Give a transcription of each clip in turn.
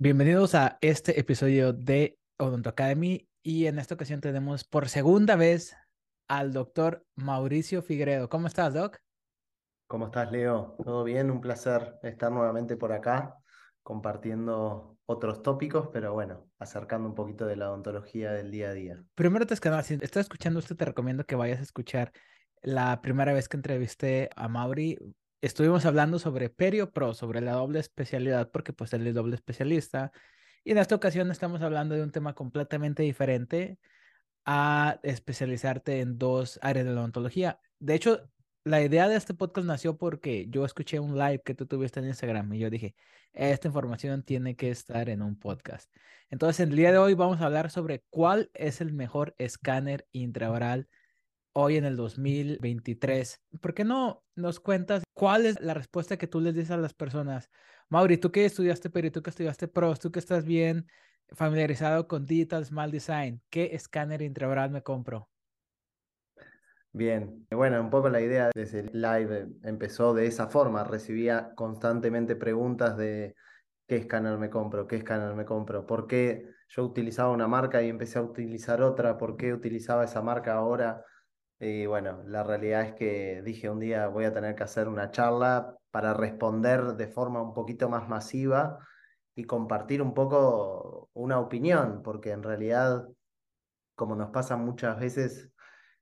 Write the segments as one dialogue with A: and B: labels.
A: Bienvenidos a este episodio de Odonto Academy y en esta ocasión tenemos por segunda vez al doctor Mauricio Figueredo. ¿Cómo estás, Doc?
B: ¿Cómo estás, Leo? ¿Todo bien? Un placer estar nuevamente por acá compartiendo otros tópicos, pero bueno, acercando un poquito de la odontología del día a día.
A: Primero, te que si estás escuchando esto, te recomiendo que vayas a escuchar la primera vez que entrevisté a Mauri estuvimos hablando sobre Perio Pro, sobre la doble especialidad, porque pues él es doble especialista. Y en esta ocasión estamos hablando de un tema completamente diferente a especializarte en dos áreas de la odontología. De hecho, la idea de este podcast nació porque yo escuché un live que tú tuviste en Instagram y yo dije, esta información tiene que estar en un podcast. Entonces, el día de hoy vamos a hablar sobre cuál es el mejor escáner intraoral hoy en el 2023. ¿Por qué no nos cuentas cuál es la respuesta que tú les dices a las personas? Mauri, tú que estudiaste Peri, tú que estudiaste PROS, tú que estás bien familiarizado con Digital Small Design, ¿qué escáner intraoral me compro?
B: Bien, bueno, un poco la idea de ese live empezó de esa forma. Recibía constantemente preguntas de qué escáner me compro, qué escáner me compro, por qué yo utilizaba una marca y empecé a utilizar otra, por qué utilizaba esa marca ahora. Y bueno, la realidad es que dije un día voy a tener que hacer una charla para responder de forma un poquito más masiva y compartir un poco una opinión, porque en realidad, como nos pasa muchas veces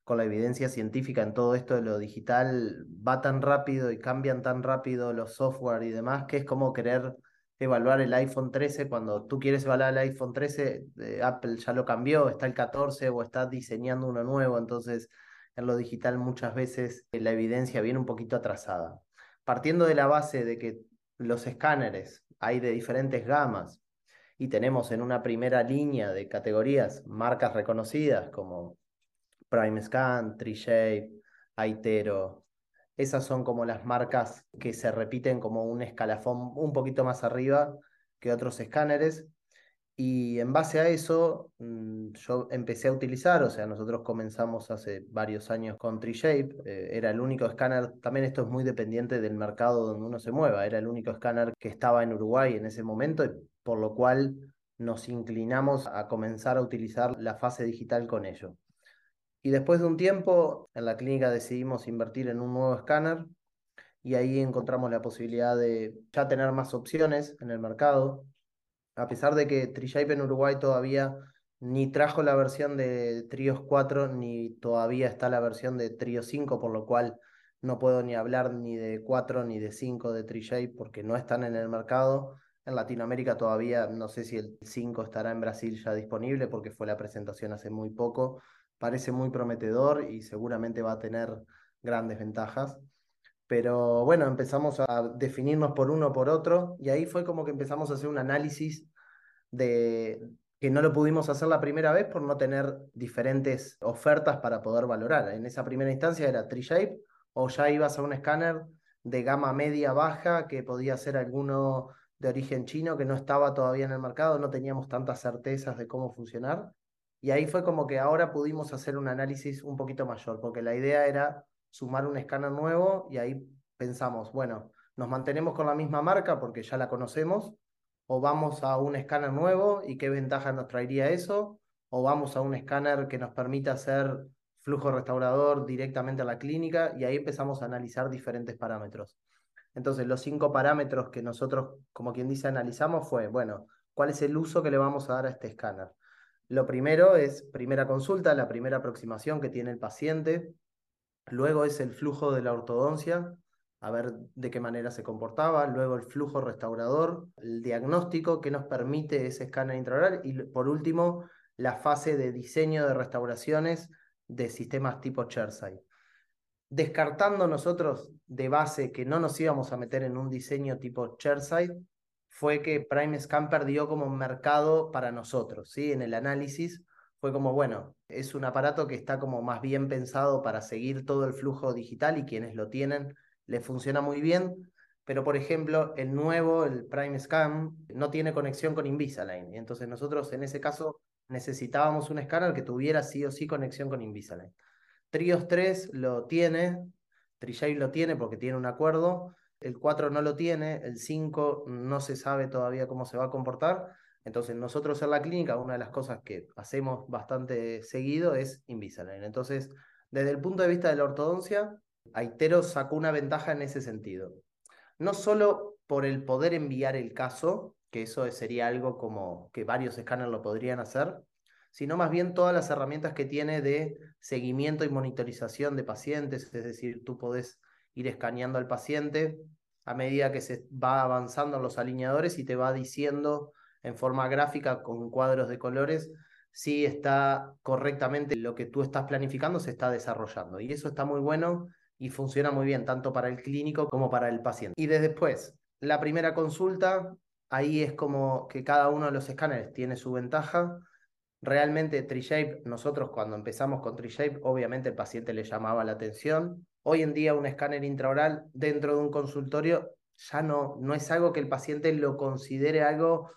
B: con la evidencia científica en todo esto de lo digital, va tan rápido y cambian tan rápido los software y demás, que es como querer evaluar el iPhone 13 cuando tú quieres evaluar el iPhone 13, eh, Apple ya lo cambió, está el 14 o está diseñando uno nuevo, entonces en lo digital muchas veces la evidencia viene un poquito atrasada. Partiendo de la base de que los escáneres hay de diferentes gamas y tenemos en una primera línea de categorías marcas reconocidas como PrimeScan, TreeShape, Aitero. Esas son como las marcas que se repiten como un escalafón un poquito más arriba que otros escáneres y en base a eso, mm, yo empecé a utilizar, o sea, nosotros comenzamos hace varios años con TreeShape, eh, era el único escáner, también esto es muy dependiente del mercado donde uno se mueva, era el único escáner que estaba en Uruguay en ese momento, por lo cual nos inclinamos a comenzar a utilizar la fase digital con ello. Y después de un tiempo, en la clínica decidimos invertir en un nuevo escáner y ahí encontramos la posibilidad de ya tener más opciones en el mercado a pesar de que TreeShape en Uruguay todavía ni trajo la versión de Trios 4, ni todavía está la versión de Trio 5, por lo cual no puedo ni hablar ni de 4 ni de 5 de TreeShape porque no están en el mercado. En Latinoamérica todavía no sé si el 5 estará en Brasil ya disponible porque fue la presentación hace muy poco. Parece muy prometedor y seguramente va a tener grandes ventajas. Pero bueno, empezamos a definirnos por uno por otro y ahí fue como que empezamos a hacer un análisis de que no lo pudimos hacer la primera vez por no tener diferentes ofertas para poder valorar. En esa primera instancia era TreeShape o ya ibas a un escáner de gama media baja que podía ser alguno de origen chino que no estaba todavía en el mercado, no teníamos tantas certezas de cómo funcionar. Y ahí fue como que ahora pudimos hacer un análisis un poquito mayor, porque la idea era sumar un escáner nuevo y ahí pensamos, bueno, nos mantenemos con la misma marca porque ya la conocemos, o vamos a un escáner nuevo y qué ventaja nos traería eso, o vamos a un escáner que nos permita hacer flujo restaurador directamente a la clínica y ahí empezamos a analizar diferentes parámetros. Entonces, los cinco parámetros que nosotros, como quien dice, analizamos fue, bueno, ¿cuál es el uso que le vamos a dar a este escáner? Lo primero es primera consulta, la primera aproximación que tiene el paciente, Luego es el flujo de la ortodoncia, a ver de qué manera se comportaba. Luego el flujo restaurador, el diagnóstico que nos permite ese escáner intraoral. Y por último, la fase de diseño de restauraciones de sistemas tipo Chairside. Descartando nosotros de base que no nos íbamos a meter en un diseño tipo Chairside, fue que Prime Scan perdió como mercado para nosotros, ¿sí? En el análisis fue como, bueno, es un aparato que está como más bien pensado para seguir todo el flujo digital y quienes lo tienen le funciona muy bien, pero por ejemplo, el nuevo, el Prime Scan, no tiene conexión con Invisalign. Entonces nosotros en ese caso necesitábamos un escáner que tuviera sí o sí conexión con Invisalign. Trios 3 lo tiene, TreeShape lo tiene porque tiene un acuerdo, el 4 no lo tiene, el 5 no se sabe todavía cómo se va a comportar. Entonces, nosotros en la clínica, una de las cosas que hacemos bastante seguido es Invisalign. Entonces, desde el punto de vista de la ortodoncia, Aitero sacó una ventaja en ese sentido. No solo por el poder enviar el caso, que eso sería algo como que varios escáneres lo podrían hacer, sino más bien todas las herramientas que tiene de seguimiento y monitorización de pacientes, es decir, tú podés ir escaneando al paciente a medida que se va avanzando en los alineadores y te va diciendo en forma gráfica con cuadros de colores si está correctamente lo que tú estás planificando se está desarrollando. Y eso está muy bueno y funciona muy bien tanto para el clínico como para el paciente. Y después, la primera consulta, ahí es como que cada uno de los escáneres tiene su ventaja. Realmente TreeShape, nosotros cuando empezamos con TreeShape, obviamente el paciente le llamaba la atención. Hoy en día un escáner intraoral dentro de un consultorio ya no, no es algo que el paciente lo considere algo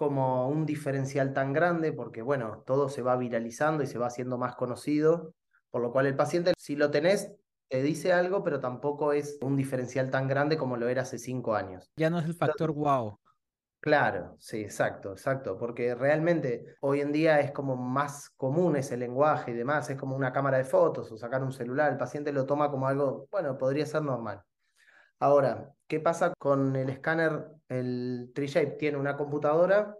B: como un diferencial tan grande, porque bueno, todo se va viralizando y se va haciendo más conocido, por lo cual el paciente, si lo tenés, te dice algo, pero tampoco es un diferencial tan grande como lo era hace cinco años.
A: Ya no es el factor wow.
B: Claro, sí, exacto, exacto, porque realmente hoy en día es como más común ese lenguaje y demás, es como una cámara de fotos o sacar un celular, el paciente lo toma como algo, bueno, podría ser normal. Ahora, ¿qué pasa con el escáner? El TreeShape tiene una computadora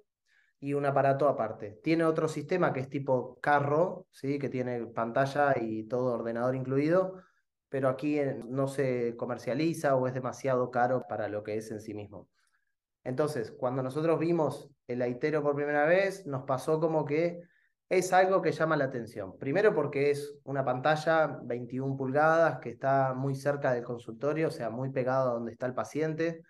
B: y un aparato aparte. Tiene otro sistema que es tipo carro, ¿sí? que tiene pantalla y todo ordenador incluido, pero aquí no se comercializa o es demasiado caro para lo que es en sí mismo. Entonces, cuando nosotros vimos el Aitero por primera vez, nos pasó como que es algo que llama la atención. Primero porque es una pantalla 21 pulgadas que está muy cerca del consultorio, o sea, muy pegado a donde está el paciente.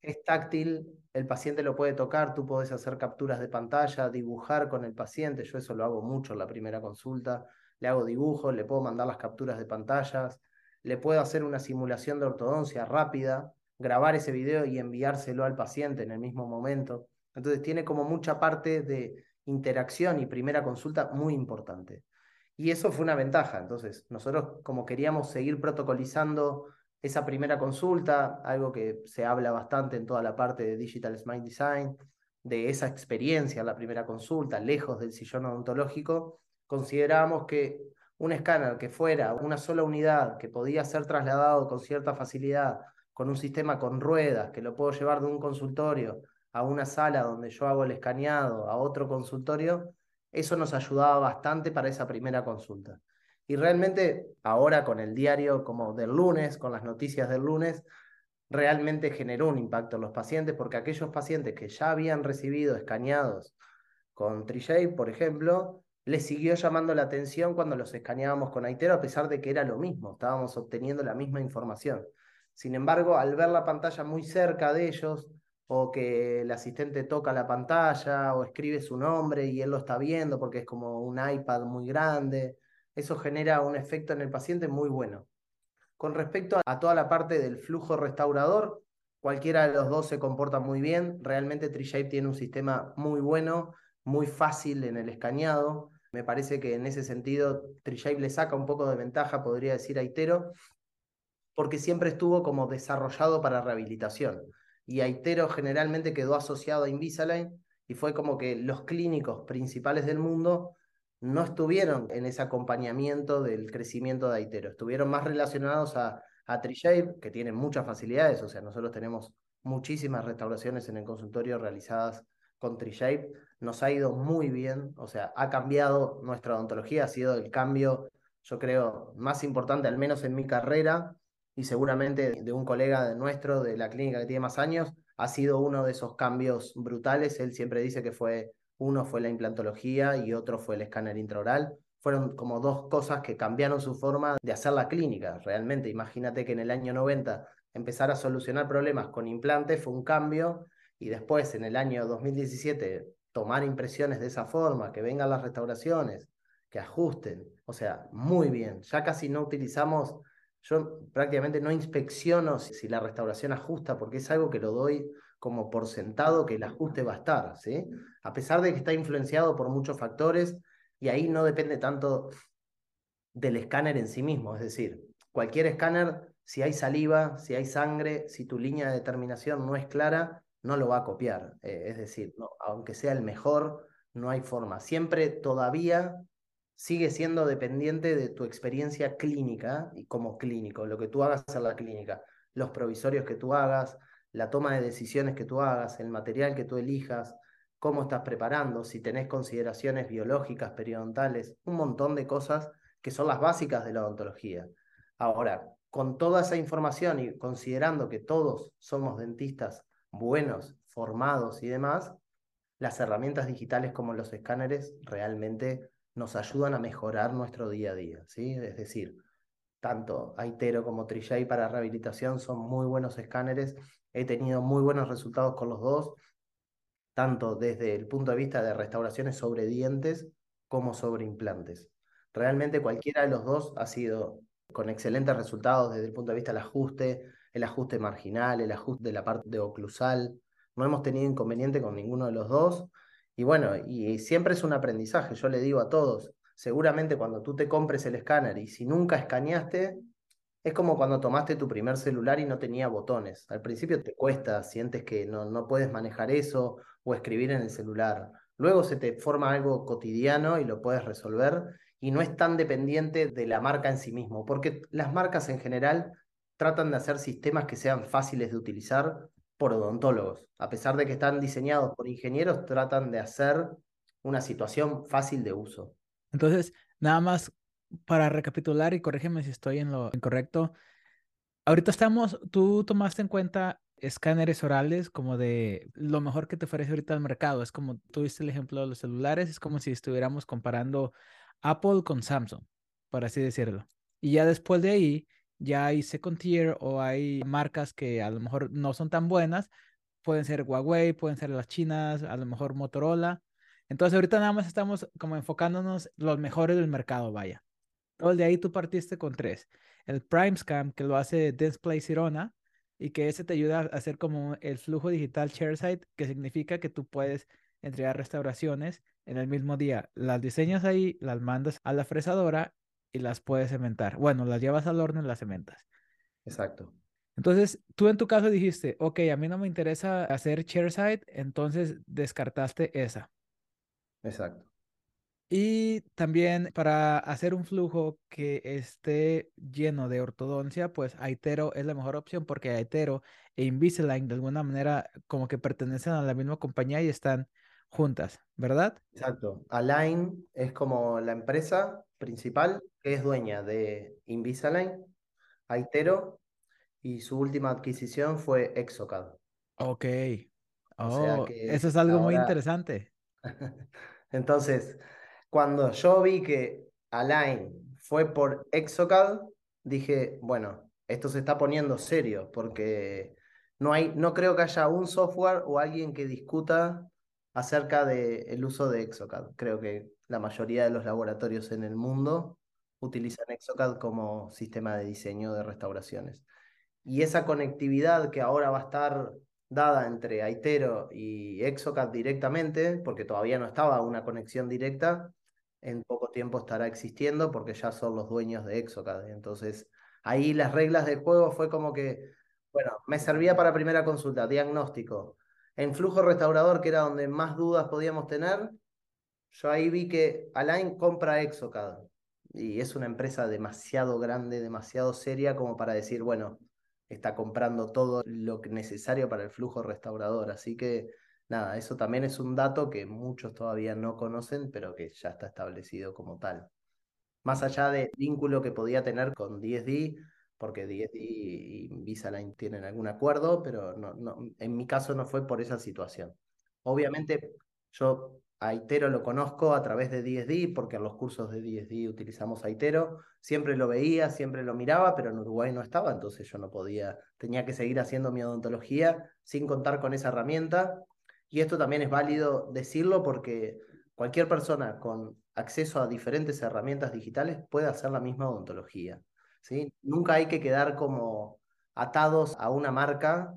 B: Es táctil, el paciente lo puede tocar, tú puedes hacer capturas de pantalla, dibujar con el paciente, yo eso lo hago mucho en la primera consulta, le hago dibujos, le puedo mandar las capturas de pantallas, le puedo hacer una simulación de ortodoncia rápida, grabar ese video y enviárselo al paciente en el mismo momento. Entonces tiene como mucha parte de interacción y primera consulta muy importante. Y eso fue una ventaja. Entonces, nosotros como queríamos seguir protocolizando esa primera consulta, algo que se habla bastante en toda la parte de Digital Smile Design, de esa experiencia, la primera consulta, lejos del sillón odontológico, considerábamos que un escáner que fuera una sola unidad, que podía ser trasladado con cierta facilidad, con un sistema con ruedas, que lo puedo llevar de un consultorio a una sala donde yo hago el escaneado, a otro consultorio, eso nos ayudaba bastante para esa primera consulta. Y realmente ahora con el diario como del lunes, con las noticias del lunes, realmente generó un impacto en los pacientes porque aquellos pacientes que ya habían recibido escaneados con TreeShape, por ejemplo, le siguió llamando la atención cuando los escaneábamos con Aitero, a pesar de que era lo mismo, estábamos obteniendo la misma información. Sin embargo, al ver la pantalla muy cerca de ellos, o que el asistente toca la pantalla, o escribe su nombre y él lo está viendo porque es como un iPad muy grande, eso genera un efecto en el paciente muy bueno. Con respecto a toda la parte del flujo restaurador, cualquiera de los dos se comporta muy bien. Realmente TreeShape tiene un sistema muy bueno, muy fácil en el escaneado. Me parece que en ese sentido TreeShape le saca un poco de ventaja, podría decir Aitero, porque siempre estuvo como desarrollado para rehabilitación. Y Aitero generalmente quedó asociado a Invisalign y fue como que los clínicos principales del mundo no estuvieron en ese acompañamiento del crecimiento de Aitero, estuvieron más relacionados a, a TreeShape, que tiene muchas facilidades, o sea, nosotros tenemos muchísimas restauraciones en el consultorio realizadas con TreeShape, nos ha ido muy bien, o sea, ha cambiado nuestra odontología, ha sido el cambio, yo creo, más importante, al menos en mi carrera, y seguramente de un colega nuestro, de la clínica que tiene más años, ha sido uno de esos cambios brutales. Él siempre dice que fue, uno fue la implantología y otro fue el escáner intraoral. Fueron como dos cosas que cambiaron su forma de hacer la clínica. Realmente, imagínate que en el año 90 empezar a solucionar problemas con implantes fue un cambio y después en el año 2017 tomar impresiones de esa forma, que vengan las restauraciones, que ajusten, o sea, muy bien. Ya casi no utilizamos, yo prácticamente no inspecciono si, la restauración ajusta, porque es algo que lo doy como por sentado que el ajuste va a estar, ¿sí? A pesar de que está influenciado por muchos factores y ahí no depende tanto del escáner en sí mismo, es decir, cualquier escáner si hay saliva, si hay sangre, si tu línea de determinación no es clara, no lo va a copiar. Eh, es decir, no, aunque sea el mejor, no hay forma. Siempre todavía sigue siendo dependiente de tu experiencia clínica y como clínico, lo que tú hagas en la clínica, los provisorios que tú hagas, la toma de decisiones que tú hagas, el material que tú elijas, cómo estás preparando, si tenés consideraciones biológicas, periodontales, un montón de cosas que son las básicas de la odontología. Ahora, con toda esa información y considerando que todos somos dentistas buenos, formados y demás, las herramientas digitales como los escáneres realmente nos ayudan a mejorar nuestro día a día, ¿sí? Es decir, tanto Aitero como Trijay para rehabilitación son muy buenos escáneres. He tenido muy buenos resultados con los dos, tanto desde el punto de vista de restauraciones sobre dientes como sobre implantes. Realmente cualquiera de los dos ha sido con excelentes resultados desde el punto de vista del ajuste, el ajuste marginal, el ajuste de la parte oclusal. No hemos tenido inconveniente con ninguno de los dos. Y bueno, y siempre es un aprendizaje. Yo le digo a todos, seguramente cuando tú te compres el escáner y si nunca escaneaste, es como cuando tomaste tu primer celular y no tenía botones. Al principio te cuesta, sientes que no, no puedes manejar eso o escribir en el celular. Luego se te forma algo cotidiano y lo puedes resolver y no es tan dependiente de la marca en sí mismo, porque las marcas en general tratan de hacer sistemas que sean fáciles de utilizar por odontólogos. A pesar de que están diseñados por ingenieros, tratan de hacer una situación fácil de uso.
A: Entonces, nada más para recapitular y corrígeme si estoy en lo incorrecto. Ahorita estamos, tú tomaste en cuenta escáneres orales como de lo mejor que te ofrece ahorita al mercado. Es como tuviste el ejemplo de los celulares, es como si estuviéramos comparando Apple con Samsung, por así decirlo. Y ya después de ahí, ya hay second tier o hay marcas que a lo mejor no son tan buenas. Pueden ser Huawei, pueden ser las chinas, a lo mejor Motorola. Entonces ahorita nada más estamos como enfocándonos los mejores del mercado, vaya. Todo de ahí tú partiste con tres. El Prime Scan, que lo hace Display Sirona, y que ese te ayuda a hacer como el flujo digital ShareSite, que significa que tú puedes entregar restauraciones en el mismo día. Las diseñas ahí, las mandas a la fresadora y las puedes cementar. Bueno, las llevas al horno y las cementas.
B: Exacto.
A: Entonces, tú en tu caso dijiste, ok, a mí no me interesa hacer ShareSite, entonces descartaste esa.
B: Exacto.
A: Y también para hacer un flujo que esté lleno de ortodoncia, pues Aitero es la mejor opción porque Aitero e Invisalign de alguna manera como que pertenecen a la misma compañía y están juntas, ¿verdad?
B: Exacto. Align es como la empresa principal que es dueña de Invisalign, Aitero y su última adquisición fue Exocad.
A: Ok. Oh, eso es algo muy interesante.
B: Entonces, cuando yo vi que Align fue por Exocad, dije, bueno, esto se está poniendo serio porque no, hay, no creo que haya un software o alguien que discuta acerca del uso de Exocad. Creo que la mayoría de los laboratorios en el mundo utilizan Exocad como sistema de diseño de restauraciones. Y esa conectividad que ahora va a estar dada entre Aitero y Exocad directamente, porque todavía no estaba una conexión directa, en poco tiempo estará existiendo porque ya son los dueños de Exocad. Entonces, ahí las reglas del juego fue como que, bueno, me servía para primera consulta, diagnóstico, en flujo restaurador, que era donde más dudas podíamos tener, yo ahí vi que Align compra Exocad. Y es una empresa demasiado grande, demasiado seria como para decir, bueno, está comprando todo lo necesario para el flujo restaurador. Así que nada, eso también es un dato que muchos todavía no conocen, pero que ya está establecido como tal. Más allá del vínculo que podía tener con DSD, porque DSD y Invisalign tienen algún acuerdo, pero no, no, en mi caso no fue por esa situación. Obviamente yo a Aitero lo conozco a través de DSD, porque en los cursos de DSD utilizamos Aitero, siempre lo veía, siempre lo miraba, pero en Uruguay no estaba, entonces yo no podía, tenía que seguir haciendo mi odontología sin contar con esa herramienta. Y esto también es válido decirlo porque cualquier persona con acceso a diferentes herramientas digitales puede hacer la misma odontología. ¿Sí? Nunca hay que quedar como atados a una marca,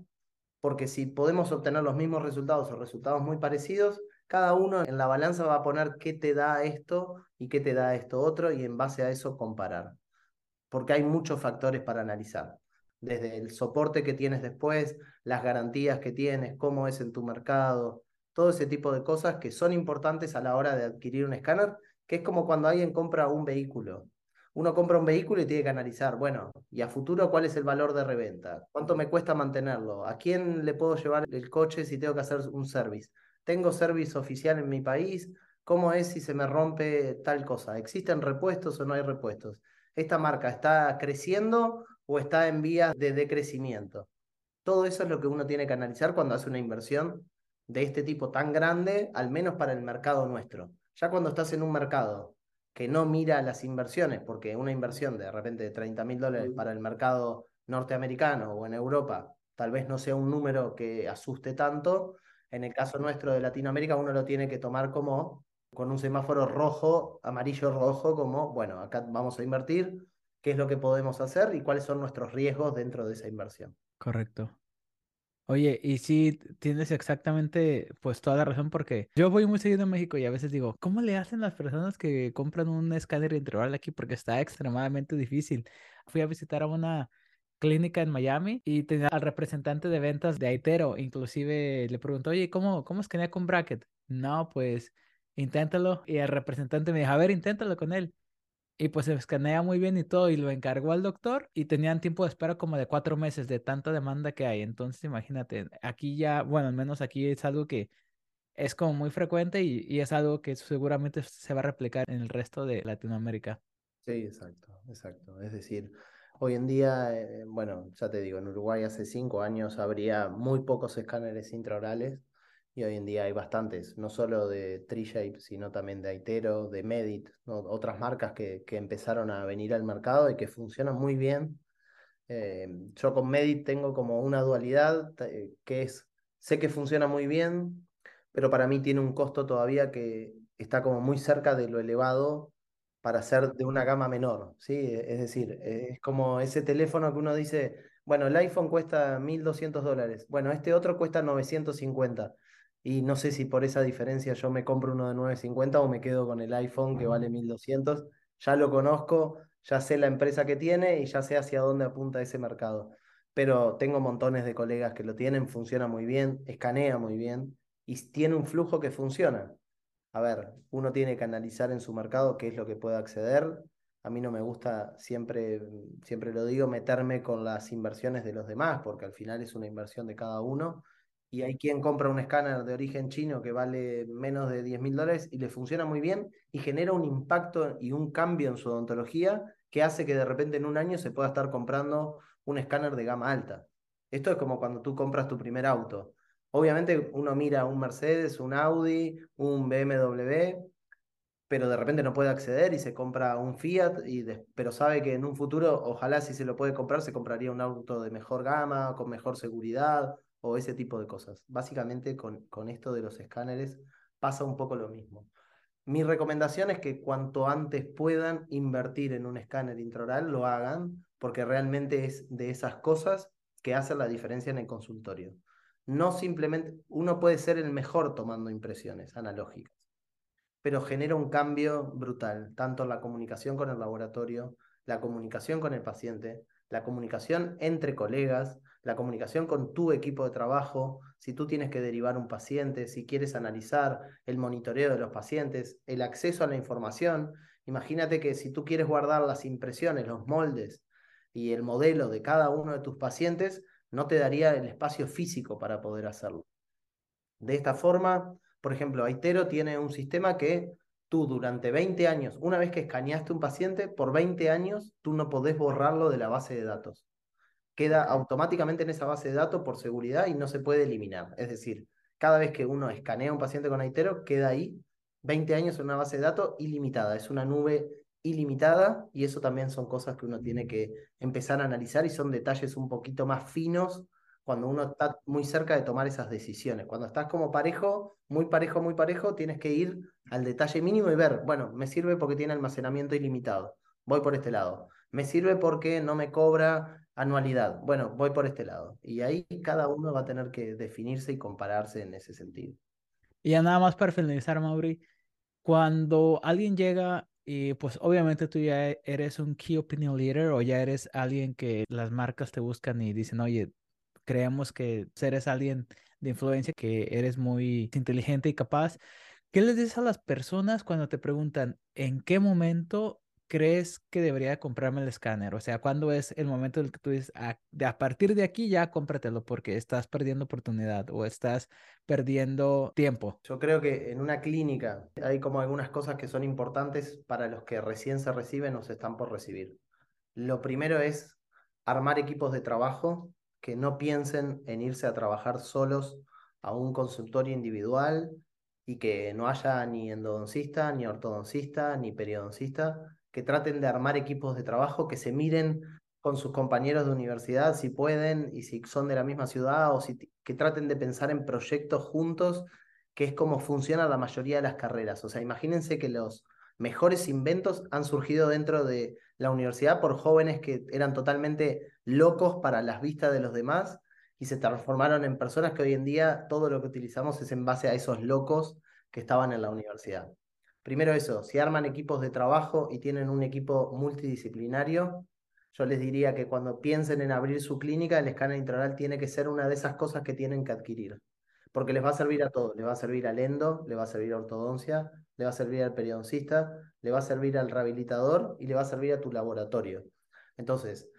B: porque si podemos obtener los mismos resultados o resultados muy parecidos, cada uno en la balanza va a poner qué te da esto y qué te da esto otro y en base a eso comparar, porque hay muchos factores para analizar. desde el soporte que tienes después, las garantías que tienes, cómo es en tu mercado, todo ese tipo de cosas que son importantes a la hora de adquirir un escáner, que es como cuando alguien compra un vehículo. Uno compra un vehículo y tiene que analizar, bueno, y a futuro cuál es el valor de reventa, cuánto me cuesta mantenerlo, a quién le puedo llevar el coche si tengo que hacer un service. ¿Tengo service oficial en mi país? ¿Cómo es si se me rompe tal cosa? ¿Existen repuestos o no hay repuestos? ¿Esta marca está creciendo o está en vías de decrecimiento? Todo eso es lo que uno tiene que analizar cuando hace una inversión de este tipo tan grande, al menos para el mercado nuestro. Ya cuando estás en un mercado que no mira las inversiones, porque una inversión de repente de 30 mil dólares para el mercado norteamericano o en Europa tal vez no sea un número que asuste tanto, en el caso nuestro de Latinoamérica uno lo tiene que tomar como con un semáforo rojo, amarillo, rojo, como, bueno, acá vamos a invertir, qué es lo que podemos hacer y cuáles son nuestros riesgos dentro de esa inversión.
A: Correcto. Oye, y sí, tienes exactamente pues toda la razón porque yo voy muy seguido a México y a veces digo, ¿cómo le hacen las personas que compran un escáner intraoral aquí? Porque está extremadamente difícil. Fui a visitar a una clínica en Miami y tenía al representante de ventas de Aitero, inclusive le preguntó, oye, ¿cómo, cómo escanea con bracket? No, pues inténtalo. Y el representante me dijo, a ver, inténtalo con él. Y pues se escanea muy bien y todo, y lo encargó al doctor y tenían tiempo de espera como de cuatro meses de tanta demanda que hay. Entonces, imagínate, aquí ya, bueno, al menos aquí es algo que es como muy frecuente y, y es algo que seguramente se va a replicar en el resto de Latinoamérica.
B: Sí, exacto, exacto. Es decir, hoy en día, eh, bueno, ya te digo, en Uruguay hace cinco años habría muy pocos escáneres intraorales y hoy en día hay bastantes, no solo de Treeshape, sino también de Aitero, de Medit, otras marcas que, que, empezaron a venir al mercado y que funcionan muy bien. Eh, yo con Medit tengo como una dualidad, eh, que es, sé que funciona muy bien, pero para mí tiene un costo todavía que está como muy cerca de lo elevado para ser de una gama menor, ¿sí? Es decir, es como ese teléfono que uno dice, bueno, el iPhone cuesta 1.200 dólares, bueno, este otro cuesta 950 y no sé si por esa diferencia yo me compro uno de 950 o me quedo con el iPhone que vale 1200. Ya lo conozco, ya sé la empresa que tiene y ya sé hacia dónde apunta ese mercado. Pero tengo montones de colegas que lo tienen, funciona muy bien, escanea muy bien y tiene un flujo que funciona. A ver, uno tiene que analizar en su mercado qué es lo que puede acceder. A mí no me gusta, siempre, siempre lo digo, meterme con las inversiones de los demás, porque al final es una inversión de cada uno y hay quien compra un escáner de origen chino que vale menos de 10 mil dólares y le funciona muy bien y genera un impacto y un cambio en su odontología que hace que de repente en un año se pueda estar comprando un escáner de gama alta. Esto es como cuando tú compras tu primer auto. Obviamente uno mira un Mercedes, un Audi, un BMW, pero de repente no puede acceder y se compra un Fiat, y pero sabe que en un futuro, ojalá si se lo puede comprar, se compraría un auto de mejor gama, con mejor seguridad, o ese tipo de cosas. Básicamente con, con esto de los escáneres pasa un poco lo mismo. Mi recomendación es que cuanto antes puedan invertir en un escáner intraoral, lo hagan, porque realmente es de esas cosas que hacen la diferencia en el consultorio. No simplemente, uno puede ser el mejor tomando impresiones analógicas, pero genera un cambio brutal, tanto en la comunicación con el laboratorio, la comunicación con el paciente, la comunicación entre colegas, la comunicación con tu equipo de trabajo, si tú tienes que derivar un paciente, si quieres analizar el monitoreo de los pacientes, el acceso a la información. Imagínate que si tú quieres guardar las impresiones, los moldes y el modelo de cada uno de tus pacientes, no te daría el espacio físico para poder hacerlo. De esta forma, por ejemplo, Aitero tiene un sistema que tú durante 20 años, una vez que escaneaste un paciente, por 20 años tú no podés borrarlo de la base de datos queda automáticamente en esa base de datos por seguridad y no se puede eliminar. Es decir, cada vez que uno escanea un paciente con Aitero, queda ahí 20 años en una base de datos ilimitada. Es una nube ilimitada y eso también son cosas que uno tiene que empezar a analizar y son detalles un poquito más finos cuando uno está muy cerca de tomar esas decisiones. Cuando estás como parejo, muy parejo, muy parejo, tienes que ir al detalle mínimo y ver, bueno, me sirve porque tiene almacenamiento ilimitado, voy por este lado. Me sirve porque no me cobra anualidad. Bueno, voy por este lado. Y ahí cada uno va a tener que definirse y compararse en ese sentido.
A: Y ya nada más para finalizar, Mauri, cuando alguien llega Y pues obviamente tú ya eres un key opinion leader o ya eres alguien que las marcas te buscan y dicen, oye, creemos que eres alguien de influencia, que eres muy inteligente y capaz. ¿Qué les dices a las personas cuando te preguntan en qué momento crees que debería comprarme el escáner? O sea, ¿cuándo es el momento en el que tú dices, a, ah, a partir de aquí ya cómpratelo porque estás perdiendo oportunidad o estás perdiendo tiempo?
B: Yo creo que en una clínica hay como algunas cosas que son importantes para los que recién se reciben o se están por recibir. Lo primero es armar equipos de trabajo que no piensen en irse a trabajar solos a un consultorio individual y que no haya ni endodoncista, ni ortodoncista, ni periodoncista, que traten de armar equipos de trabajo, que se miren con sus compañeros de universidad si pueden y si son de la misma ciudad o si que traten de pensar en proyectos juntos, que es como funciona la mayoría de las carreras. O sea, imagínense que los mejores inventos han surgido dentro de la universidad por jóvenes que eran totalmente locos para las vistas de los demás y se transformaron en personas que hoy en día todo lo que utilizamos es en base a esos locos que estaban en la universidad. Primero eso, si arman equipos de trabajo y tienen un equipo multidisciplinario, yo les diría que cuando piensen en abrir su clínica, el escáner intraoral tiene que ser una de esas cosas que tienen que adquirir, porque les va a servir a todo, les va a servir al endo, le va a servir a ortodoncia, le va a servir al periodoncista, le va a servir al rehabilitador y le va a servir a tu laboratorio. Entonces,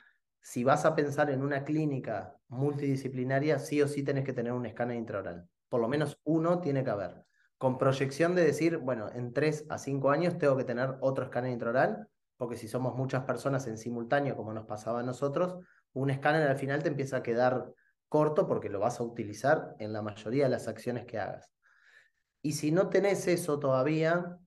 B: si vas a pensar en una clínica multidisciplinaria, sí o sí tenés que tener un escáner intraoral. Por lo menos uno tiene que haber con proyección de decir, bueno, en 3 a 5 años tengo que tener otro escáner intraoral, porque si somos muchas personas en simultáneo, como nos pasaba a nosotros, un escáner al final te empieza a quedar corto porque lo vas a utilizar en la mayoría de las acciones que hagas. Y si no tenés eso todavía,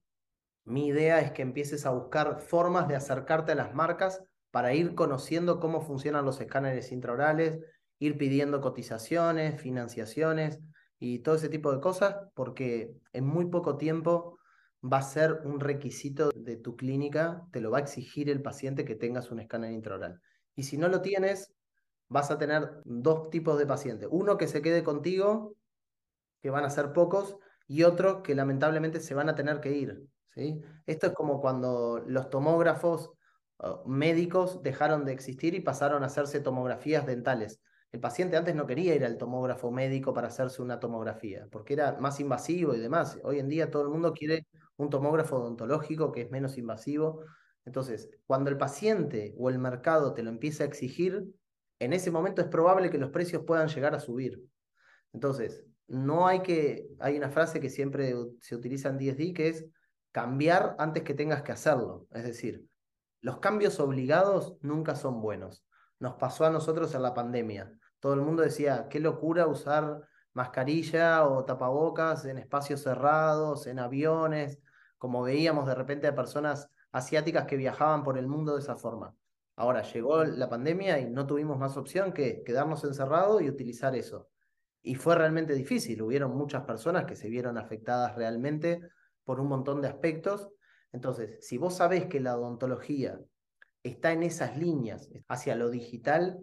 B: mi idea es que empieces a buscar formas de acercarte a las marcas para ir conociendo cómo funcionan los escáneres intraorales, ir pidiendo cotizaciones, financiaciones, y todo ese tipo de cosas, porque en muy poco tiempo va a ser un requisito de tu clínica, te lo va a exigir el paciente que tengas un escáner intraoral. Y si no lo tienes, vas a tener dos tipos de pacientes. Uno que se quede contigo, que van a ser pocos, y otro que lamentablemente se van a tener que ir. ¿sí? Esto es como cuando los tomógrafos médicos dejaron de existir y pasaron a hacerse tomografías dentales. El paciente antes no quería ir al tomógrafo médico para hacerse una tomografía, porque era más invasivo y demás. Hoy en día todo el mundo quiere un tomógrafo odontológico que es menos invasivo. Entonces, cuando el paciente o el mercado te lo empieza a exigir, en ese momento es probable que los precios puedan llegar a subir. Entonces, no hay que, hay una frase que siempre se utiliza en DSD que es cambiar antes que tengas que hacerlo. Es decir, los cambios obligados nunca son buenos. Nos pasó a nosotros en la pandemia. Todo el mundo decía, qué locura usar mascarilla o tapabocas en espacios cerrados, en aviones, como veíamos de repente a personas asiáticas que viajaban por el mundo de esa forma. Ahora llegó la pandemia y no tuvimos más opción que quedarnos encerrados y utilizar eso. Y fue realmente difícil, hubieron muchas personas que se vieron afectadas realmente por un montón de aspectos. Entonces, si vos sabés que la odontología está en esas líneas hacia lo digital,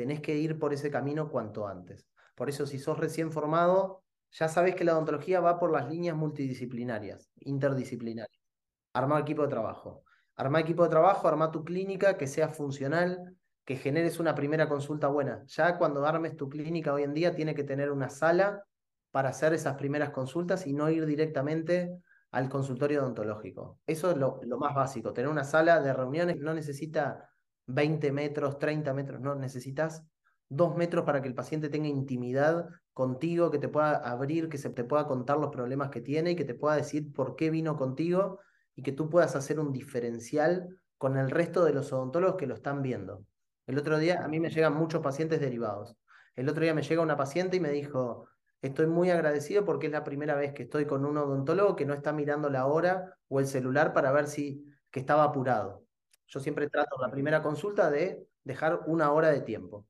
B: tenés que ir por ese camino cuanto antes. Por eso, si sos recién formado, ya sabes que la odontología va por las líneas multidisciplinarias, interdisciplinarias. Arma equipo de trabajo. Arma equipo de trabajo, arma tu clínica que sea funcional, que generes una primera consulta buena. Ya cuando armes tu clínica hoy en día, tiene que tener una sala para hacer esas primeras consultas y no ir directamente al consultorio odontológico. Eso es lo, lo más básico. Tener una sala de reuniones no necesita 20 metros, 30 metros, no, necesitas dos metros para que el paciente tenga intimidad contigo, que te pueda abrir, que se te pueda contar los problemas que tiene y que te pueda decir por qué vino contigo y que tú puedas hacer un diferencial con el resto de los odontólogos que lo están viendo. El otro día a mí me llegan muchos pacientes derivados. El otro día me llega una paciente y me dijo, estoy muy agradecido porque es la primera vez que estoy con un odontólogo que no está mirando la hora o el celular para ver si que estaba apurado. Yo siempre trato la primera consulta de dejar una hora de tiempo.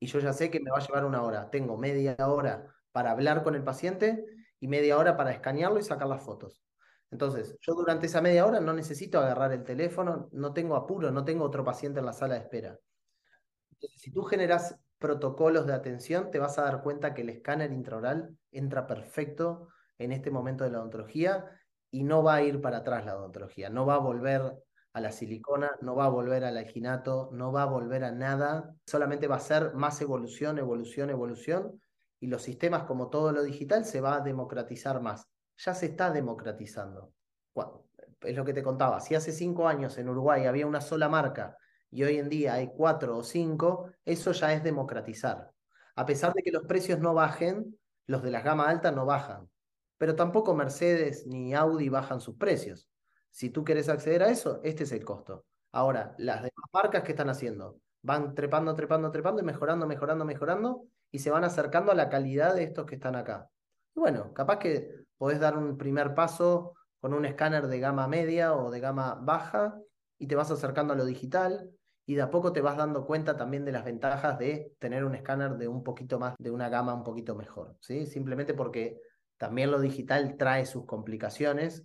B: Y yo ya sé que me va a llevar una hora. Tengo media hora para hablar con el paciente y media hora para escanearlo y sacar las fotos. Entonces, yo durante esa media hora no necesito agarrar el teléfono, no tengo apuro, no tengo otro paciente en la sala de espera. Entonces, si tú generas protocolos de atención, te vas a dar cuenta que el escáner intraoral entra perfecto en este momento de la odontología y no va a ir para atrás la odontología, no va a volver a la silicona, no va a volver al alginato, no va a volver a nada, solamente va a ser más evolución, evolución, evolución, y los sistemas, como todo lo digital, se va a democratizar más. Ya se está democratizando. es lo que te contaba, si hace cinco años en Uruguay había una sola marca y hoy en día hay cuatro o cinco, eso ya es democratizar. A pesar de que los precios no bajen, los de la gama alta no bajan, pero tampoco Mercedes ni Audi bajan sus precios. Si tú quieres acceder a eso, este es el costo. Ahora, las demás marcas que están haciendo, van trepando, trepando, trepando y mejorando, mejorando, mejorando y se van acercando a la calidad de estos que están acá. Y bueno, capaz que podés dar un primer paso con un escáner de gama media o de gama baja y te vas acercando a lo digital y de a poco te vas dando cuenta también de las ventajas de tener un escáner de un poquito más, de una gama un poquito mejor, ¿sí? Simplemente porque también lo digital trae sus complicaciones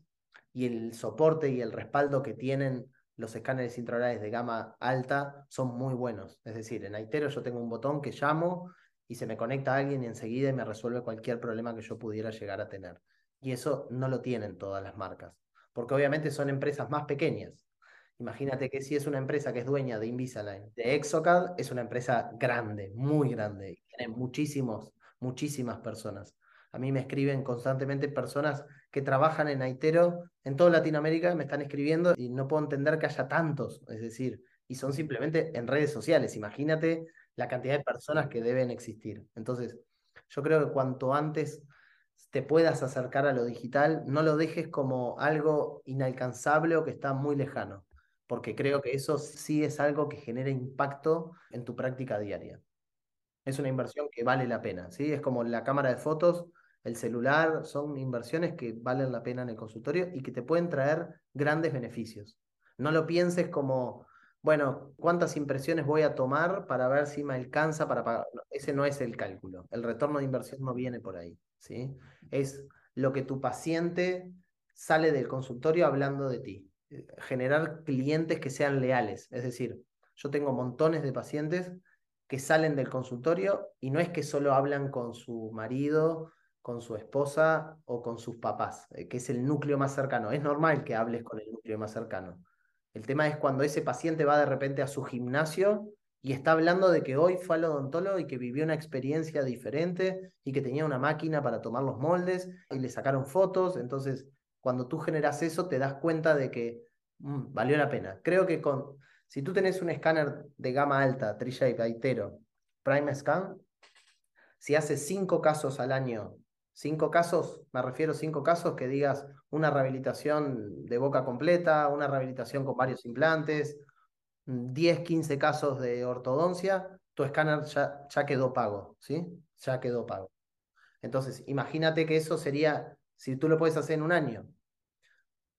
B: y el soporte y el respaldo que tienen los escáneres intraorales de gama alta son muy buenos. Es decir, en Aitero yo tengo un botón que llamo y se me conecta alguien y enseguida me resuelve cualquier problema que yo pudiera llegar a tener. Y eso no lo tienen todas las marcas, porque obviamente son empresas más pequeñas. Imagínate que si es una empresa que es dueña de Invisalign, de Exocad, es una empresa grande, muy grande, y tiene muchísimos, muchísimas personas. A mí me escriben constantemente personas que trabajan en Aitero en toda Latinoamérica, me están escribiendo y no puedo entender que haya tantos, es decir, y son simplemente en redes sociales. Imagínate la cantidad de personas que deben existir. Entonces, yo creo que cuanto antes te puedas acercar a lo digital, no lo dejes como algo inalcanzable o que está muy lejano, porque creo que eso sí es algo que genera impacto en tu práctica diaria. Es una inversión que vale la pena, ¿sí? Es como la cámara de fotos, el celular, son inversiones que valen la pena en el consultorio y que te pueden traer grandes beneficios. No lo pienses como, bueno, ¿cuántas impresiones voy a tomar para ver si me alcanza para pagar? ese no es el cálculo. El retorno de inversión no viene por ahí, ¿sí? Es lo que tu paciente sale del consultorio hablando de ti. Eh, generar clientes que sean leales. Es decir, yo tengo montones de pacientes que salen del consultorio y no es que solo hablan con su marido con su esposa o con sus papás, eh, que es el núcleo más cercano. Es normal que hables con el núcleo más cercano. El tema es cuando ese paciente va de repente a su gimnasio y está hablando de que hoy fue al odontólogo y que vivió una experiencia diferente y que tenía una máquina para tomar los moldes y le sacaron fotos. Entonces, cuando tú generas eso, te das cuenta de que mm, valió la pena. Creo que con, si tú tenés un escáner de gama alta, Trishape, Aitero, Prime Scan, si haces cinco casos al año Cinco casos, me refiero a cinco casos que digas una rehabilitación de boca completa, una rehabilitación con varios implantes, 10, 15 casos de ortodoncia, tu escáner ya, ya quedó pago, ¿sí? Ya quedó pago. Entonces, imagínate que eso sería, si tú lo puedes hacer en un año,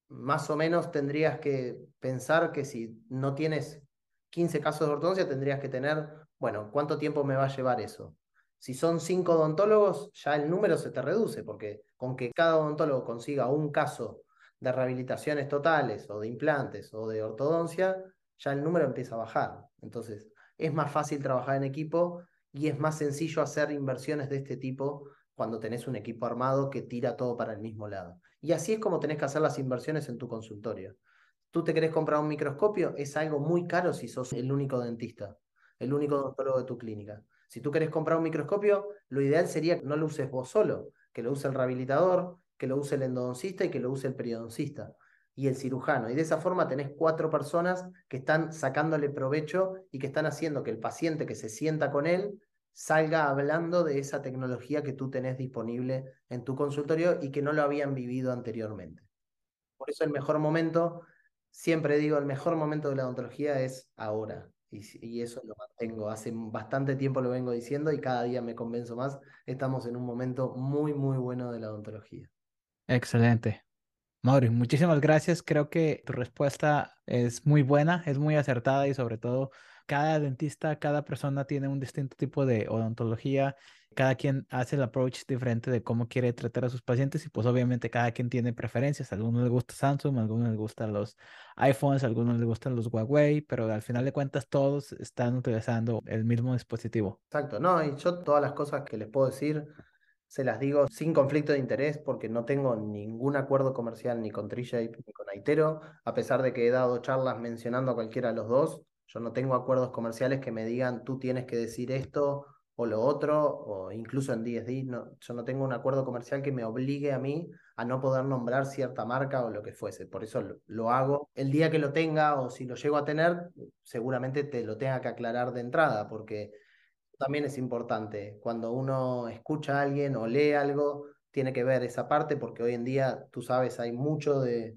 B: más o menos tendrías que pensar que si no tienes 15 casos de ortodoncia, tendrías que tener, bueno, ¿cuánto tiempo me va a llevar eso? Si son cinco odontólogos, ya el número se te reduce, porque con que cada odontólogo consiga un caso de rehabilitaciones totales o de implantes o de ortodoncia, ya el número empieza a bajar. Entonces, es más fácil trabajar en equipo y es más sencillo hacer inversiones de este tipo cuando tenés un equipo armado que tira todo para el mismo lado. Y así es como tenés que hacer las inversiones en tu consultorio. Tú te querés comprar un microscopio, es algo muy caro si sos el único dentista, el único odontólogo de tu clínica. Si tú querés comprar un microscopio, lo ideal sería que no lo uses vos solo, que lo use el rehabilitador, que lo use el endodoncista y que lo use el periodoncista y el cirujano. Y de esa forma tenés cuatro personas que están sacándole provecho y que están haciendo que el paciente que se sienta con él salga hablando de esa tecnología que tú tenés disponible en tu consultorio y que no lo habían vivido anteriormente. Por eso el mejor momento, siempre digo, el mejor momento de la odontología es ahora. Y, eso lo mantengo. Hace bastante tiempo lo vengo diciendo y cada día me convenzo más. Estamos en un momento muy, muy bueno de la odontología.
A: Excelente. Mauri, muchísimas gracias. Creo que tu respuesta es muy buena, es muy acertada y sobre todo cada dentista, cada persona tiene un distinto tipo de odontología cada quien hace el approach diferente de cómo quiere tratar a sus pacientes y pues obviamente cada quien tiene preferencias. A algunos les gusta Samsung, a algunos les gustan los iPhones, a algunos les gustan los Huawei, pero al final de cuentas todos están utilizando el mismo dispositivo.
B: Exacto, no, y yo todas las cosas que les puedo decir se las digo sin conflicto de interés porque no tengo ningún acuerdo comercial ni con TreeShape ni con Aitero, a pesar de que he dado charlas mencionando a cualquiera de los dos, yo no tengo acuerdos comerciales que me digan tú tienes que decir esto o lo otro, o incluso en DSD, no, yo no tengo un acuerdo comercial que me obligue a mí a no poder nombrar cierta marca o lo que fuese. Por eso lo, hago. El día que lo tenga o si lo llego a tener, seguramente te lo tenga que aclarar de entrada, porque también es importante. Cuando uno escucha a alguien o lee algo, tiene que ver esa parte, porque hoy en día, tú sabes, hay mucho de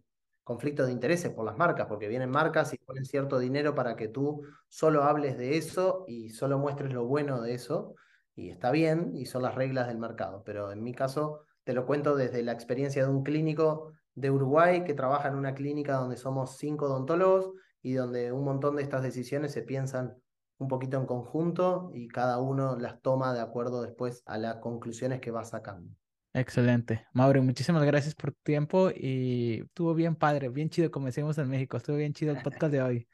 B: conflicto de intereses por las marcas, porque vienen marcas y ponen cierto dinero para que tú solo hables de eso y solo muestres lo bueno de eso. Y está bien, y son las reglas del mercado. Pero en mi caso, te lo cuento desde la experiencia de un clínico de Uruguay que trabaja en una clínica donde somos cinco odontólogos y donde un montón de estas decisiones se piensan un poquito en conjunto y cada uno las toma de acuerdo después a las conclusiones que va sacando.
A: Excelente. Mauro, muchísimas gracias por tu tiempo y estuvo bien padre, bien chido como decimos en México, estuvo bien chido el podcast de hoy.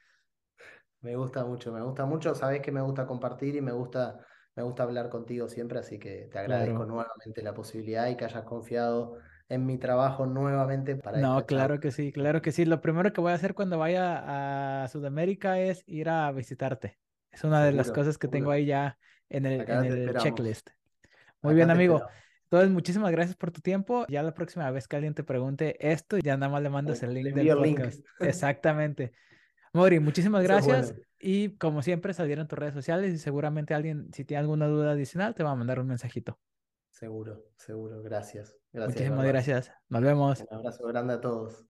B: Me gusta mucho, me gusta mucho, sabes que me gusta compartir y me gusta, me gusta hablar contigo siempre, así que te agradezco nuevamente la posibilidad y que hayas confiado en mi trabajo nuevamente para...
A: No, claro que sí, claro que sí. Lo primero que voy a hacer cuando vaya a Sudamérica es ir a visitarte. Es una de las cosas que tengo ahí ya en el, en el checklist. Muy bien, amigo. Entonces, muchísimas gracias por tu tiempo. Ya la próxima vez que alguien te pregunte esto, ya nada más le mandas el link del podcast. Exactamente. Mori, muchísimas gracias. Y como siempre, salieron tus redes sociales y seguramente alguien, si tiene alguna duda adicional, te va a mandar un mensajito.
B: Seguro, seguro. Gracias. gracias
A: Muchísimas gracias. Nos vemos.
B: Un abrazo grande a todos.